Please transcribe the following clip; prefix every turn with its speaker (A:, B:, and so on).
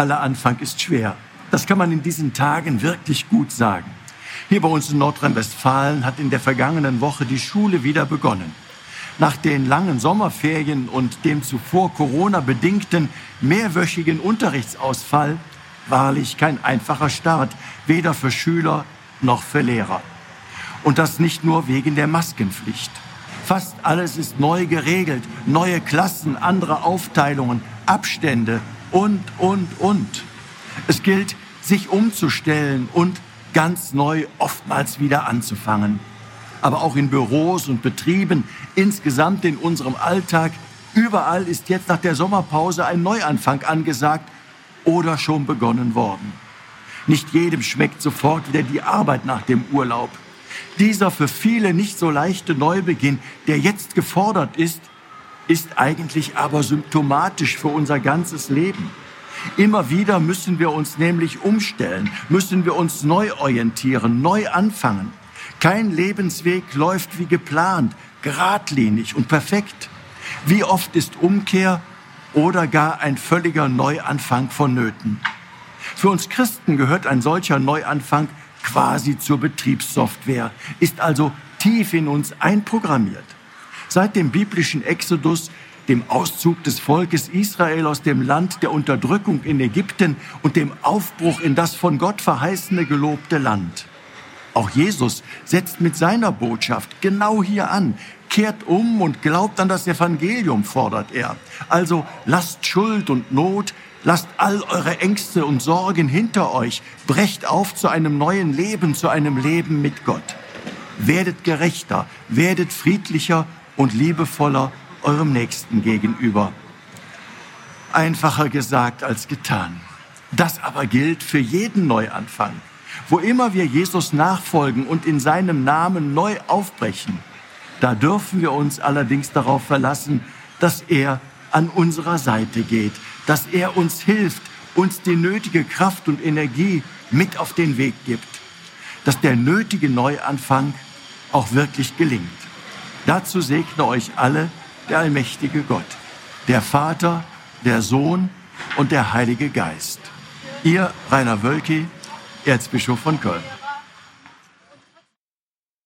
A: Aller Anfang ist schwer. Das kann man in diesen Tagen wirklich gut sagen. Hier bei uns in Nordrhein-Westfalen hat in der vergangenen Woche die Schule wieder begonnen. Nach den langen Sommerferien und dem zuvor Corona-bedingten mehrwöchigen Unterrichtsausfall wahrlich kein einfacher Start, weder für Schüler noch für Lehrer. Und das nicht nur wegen der Maskenpflicht. Fast alles ist neu geregelt, neue Klassen, andere Aufteilungen, Abstände und, und, und. Es gilt, sich umzustellen und ganz neu oftmals wieder anzufangen. Aber auch in Büros und Betrieben, insgesamt in unserem Alltag, überall ist jetzt nach der Sommerpause ein Neuanfang angesagt oder schon begonnen worden. Nicht jedem schmeckt sofort wieder die Arbeit nach dem Urlaub. Dieser für viele nicht so leichte Neubeginn, der jetzt gefordert ist, ist eigentlich aber symptomatisch für unser ganzes Leben. Immer wieder müssen wir uns nämlich umstellen, müssen wir uns neu orientieren, neu anfangen. Kein Lebensweg läuft wie geplant, geradlinig und perfekt. Wie oft ist Umkehr oder gar ein völliger Neuanfang vonnöten? Für uns Christen gehört ein solcher Neuanfang quasi zur Betriebssoftware, ist also tief in uns einprogrammiert. Seit dem biblischen Exodus, dem Auszug des Volkes Israel aus dem Land der Unterdrückung in Ägypten und dem Aufbruch in das von Gott verheißene gelobte Land. Auch Jesus setzt mit seiner Botschaft genau hier an, kehrt um und glaubt an das Evangelium, fordert er. Also lasst Schuld und Not, Lasst all eure Ängste und Sorgen hinter euch. Brecht auf zu einem neuen Leben, zu einem Leben mit Gott. Werdet gerechter, werdet friedlicher und liebevoller eurem Nächsten gegenüber. Einfacher gesagt als getan. Das aber gilt für jeden Neuanfang. Wo immer wir Jesus nachfolgen und in seinem Namen neu aufbrechen, da dürfen wir uns allerdings darauf verlassen, dass er an unserer Seite geht, dass er uns hilft, uns die nötige Kraft und Energie mit auf den Weg gibt, dass der nötige Neuanfang auch wirklich gelingt. Dazu segne euch alle der allmächtige Gott, der Vater, der Sohn und der Heilige Geist. Ihr Rainer Wölki, Erzbischof von Köln.